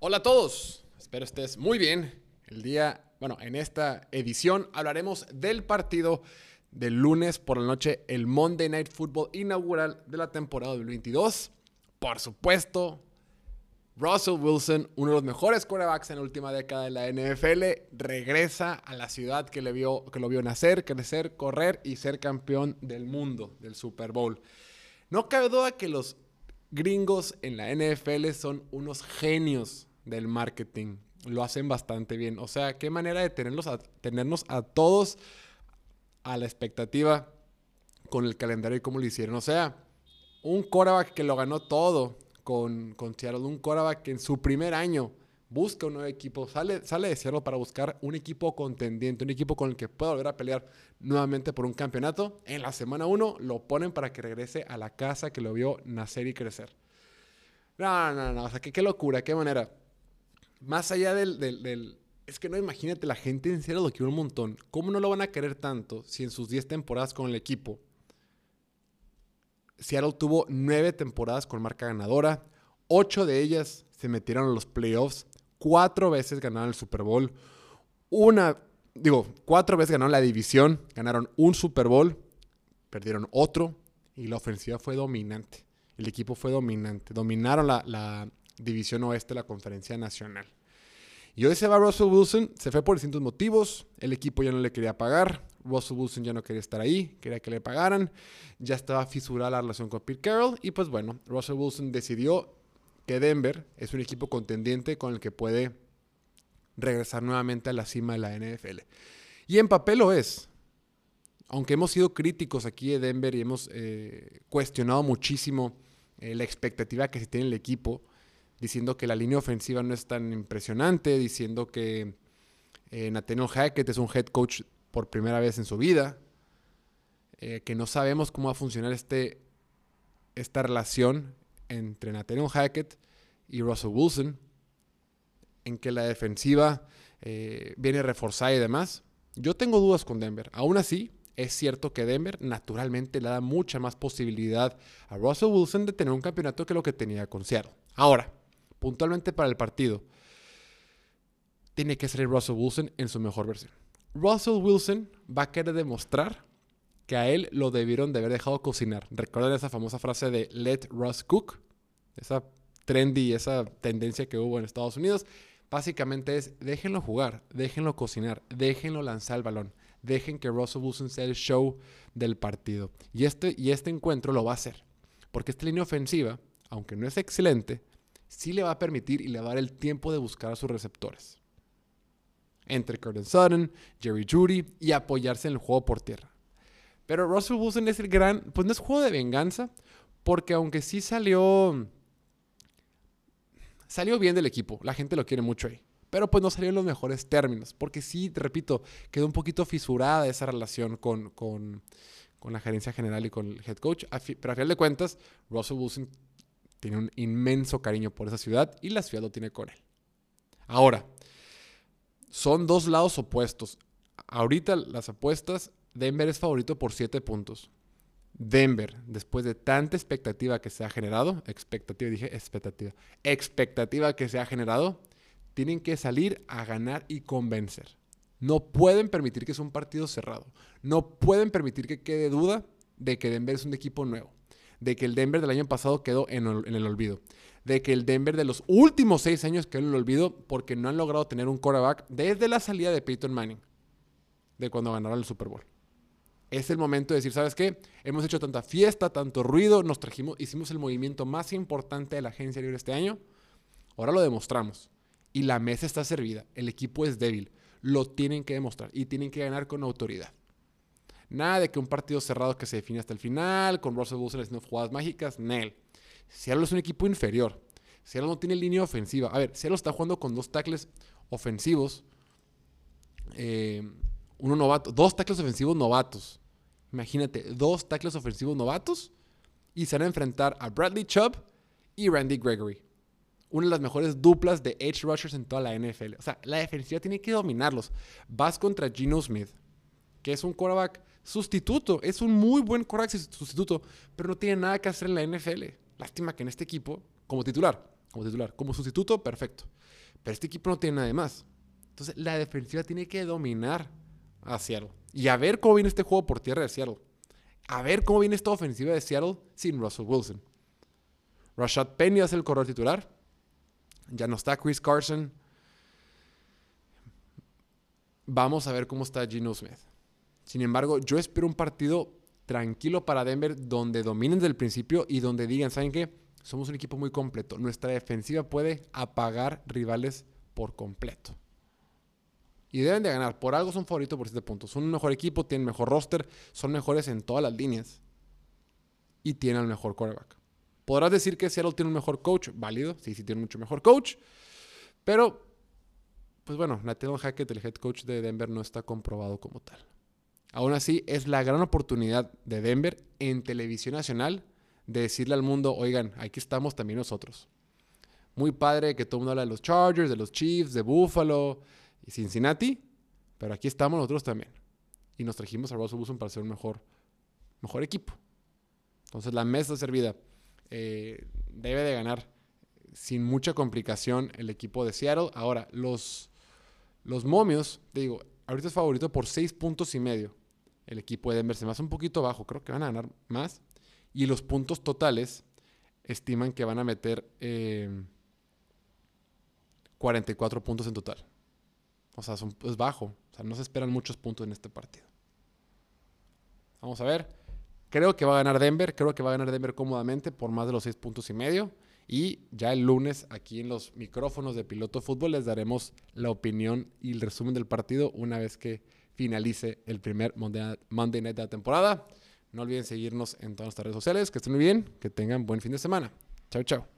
Hola a todos, espero estés muy bien. El día, bueno, en esta edición hablaremos del partido del lunes por la noche, el Monday Night Football inaugural de la temporada 2022. Por supuesto, Russell Wilson, uno de los mejores quarterbacks en la última década de la NFL, regresa a la ciudad que, le vio, que lo vio nacer, crecer, correr y ser campeón del mundo, del Super Bowl. No cabe duda que los gringos en la NFL son unos genios del marketing. Lo hacen bastante bien. O sea, qué manera de tenerlos a, tenernos a todos a la expectativa con el calendario y cómo lo hicieron. O sea, un quarterback que lo ganó todo con, con Seattle, un quarterback que en su primer año busca un nuevo equipo, sale, sale de Seattle para buscar un equipo contendiente, un equipo con el que pueda volver a pelear nuevamente por un campeonato. En la semana 1 lo ponen para que regrese a la casa que lo vio nacer y crecer. No, no, no, o sea, qué, qué locura, qué manera. Más allá del, del, Es que no, imagínate, la gente en Seattle lo quiere un montón. ¿Cómo no lo van a querer tanto si en sus 10 temporadas con el equipo Seattle tuvo nueve temporadas con marca ganadora. Ocho de ellas se metieron a los playoffs. Cuatro veces ganaron el Super Bowl. Una, digo, cuatro veces ganaron la división. Ganaron un Super Bowl. Perdieron otro. Y la ofensiva fue dominante. El equipo fue dominante. Dominaron la división oeste de la conferencia nacional. Y hoy se va Russell Wilson. Se fue por distintos motivos. El equipo ya no le quería pagar. Russell Wilson ya no quería estar ahí, quería que le pagaran, ya estaba fisurada la relación con Pete Carroll y pues bueno, Russell Wilson decidió que Denver es un equipo contendiente con el que puede regresar nuevamente a la cima de la NFL. Y en papel lo es. Aunque hemos sido críticos aquí de Denver y hemos eh, cuestionado muchísimo eh, la expectativa que se tiene el equipo, diciendo que la línea ofensiva no es tan impresionante, diciendo que eh, Nathaniel Hackett es un head coach por primera vez en su vida, eh, que no sabemos cómo va a funcionar este, esta relación entre Nathaniel Hackett y Russell Wilson, en que la defensiva eh, viene reforzada y demás. Yo tengo dudas con Denver. Aún así, es cierto que Denver naturalmente le da mucha más posibilidad a Russell Wilson de tener un campeonato que lo que tenía con Seattle. Ahora, puntualmente para el partido, tiene que ser Russell Wilson en su mejor versión. Russell Wilson va a querer demostrar que a él lo debieron de haber dejado cocinar. ¿Recuerdan esa famosa frase de let Russ cook? Esa trendy, esa tendencia que hubo en Estados Unidos. Básicamente es déjenlo jugar, déjenlo cocinar, déjenlo lanzar el balón, dejen que Russell Wilson sea el show del partido. Y este, y este encuentro lo va a hacer. Porque esta línea ofensiva, aunque no es excelente, sí le va a permitir y le va a dar el tiempo de buscar a sus receptores entre Curtin Sutton, Jerry Judy y apoyarse en el juego por tierra. Pero Russell Wilson es el gran, pues no es juego de venganza, porque aunque sí salió, salió bien del equipo, la gente lo quiere mucho ahí. Pero pues no salió en los mejores términos, porque sí, te repito, quedó un poquito fisurada esa relación con, con, con la gerencia general y con el head coach. Pero a final de cuentas, Russell Wilson tiene un inmenso cariño por esa ciudad y la ciudad lo tiene con él. Ahora, son dos lados opuestos. Ahorita las apuestas, Denver es favorito por 7 puntos. Denver, después de tanta expectativa que se ha generado, expectativa, dije expectativa, expectativa que se ha generado, tienen que salir a ganar y convencer. No pueden permitir que sea un partido cerrado. No pueden permitir que quede duda de que Denver es un equipo nuevo. De que el Denver del año pasado quedó en, el olvido de que el Denver de los últimos seis años quedó en el olvido porque no han logrado tener un quarterback desde la salida de Peyton Manning, de cuando ganaron el Super Bowl. Es el momento de decir, ¿sabes qué? Hemos hecho tanta fiesta, tanto ruido, nos trajimos, hicimos el movimiento más importante de la agencia libre este año. Ahora lo demostramos. Y la mesa está servida. El equipo es débil. Lo tienen que demostrar y tienen que ganar con autoridad. Nada de que un partido cerrado que se define hasta el final, con Russell Wilson haciendo jugadas mágicas, Nel. Seattle es un equipo inferior. Seattle no tiene línea ofensiva. A ver, Seattle está jugando con dos tackles ofensivos. Eh, uno novato, dos tackles ofensivos novatos. Imagínate, dos tackles ofensivos novatos. Y se van a enfrentar a Bradley Chubb y Randy Gregory. Una de las mejores duplas de edge rushers en toda la NFL. O sea, la defensiva tiene que dominarlos. Vas contra Geno Smith, que es un quarterback sustituto. Es un muy buen quarterback sustituto, pero no tiene nada que hacer en la NFL. Lástima que en este equipo, como titular, como titular. Como sustituto, perfecto. Pero este equipo no tiene nada de más. Entonces, la defensiva tiene que dominar a Seattle. Y a ver cómo viene este juego por tierra de Seattle. A ver cómo viene esta ofensiva de Seattle sin Russell Wilson. Rashad Penny es el corredor titular. Ya no está Chris Carson. Vamos a ver cómo está Gino Smith. Sin embargo, yo espero un partido tranquilo para Denver donde dominen desde el principio y donde digan, ¿saben qué? Somos un equipo muy completo. Nuestra defensiva puede apagar rivales por completo. Y deben de ganar. Por algo son favoritos por 7 puntos. Son un mejor equipo, tienen mejor roster, son mejores en todas las líneas. Y tienen el mejor quarterback. Podrás decir que Seattle tiene un mejor coach. Válido. Sí, sí tiene mucho mejor coach. Pero pues bueno, Nathaniel Hackett, el head coach de Denver, no está comprobado como tal. Aún así, es la gran oportunidad de Denver en televisión nacional de decirle al mundo, oigan, aquí estamos también nosotros. Muy padre que todo el mundo habla de los Chargers, de los Chiefs, de Buffalo y Cincinnati, pero aquí estamos nosotros también. Y nos trajimos a Russell Wilson para ser un mejor, mejor equipo. Entonces la mesa servida. Eh, debe de ganar sin mucha complicación el equipo de Seattle. Ahora, los los momios, te digo, ahorita es favorito por 6 puntos y medio. El equipo de Denver se me hace un poquito bajo, creo que van a ganar más. Y los puntos totales estiman que van a meter 44 eh, puntos en total. O sea, es bajo. O sea, no se esperan muchos puntos en este partido. Vamos a ver. Creo que va a ganar Denver. Creo que va a ganar Denver cómodamente por más de los 6 puntos y medio. Y ya el lunes aquí en los micrófonos de Piloto Fútbol les daremos la opinión y el resumen del partido una vez que finalice el primer Monday Night de la temporada. No olviden seguirnos en todas nuestras redes sociales. Que estén muy bien, que tengan buen fin de semana. Chao, chao.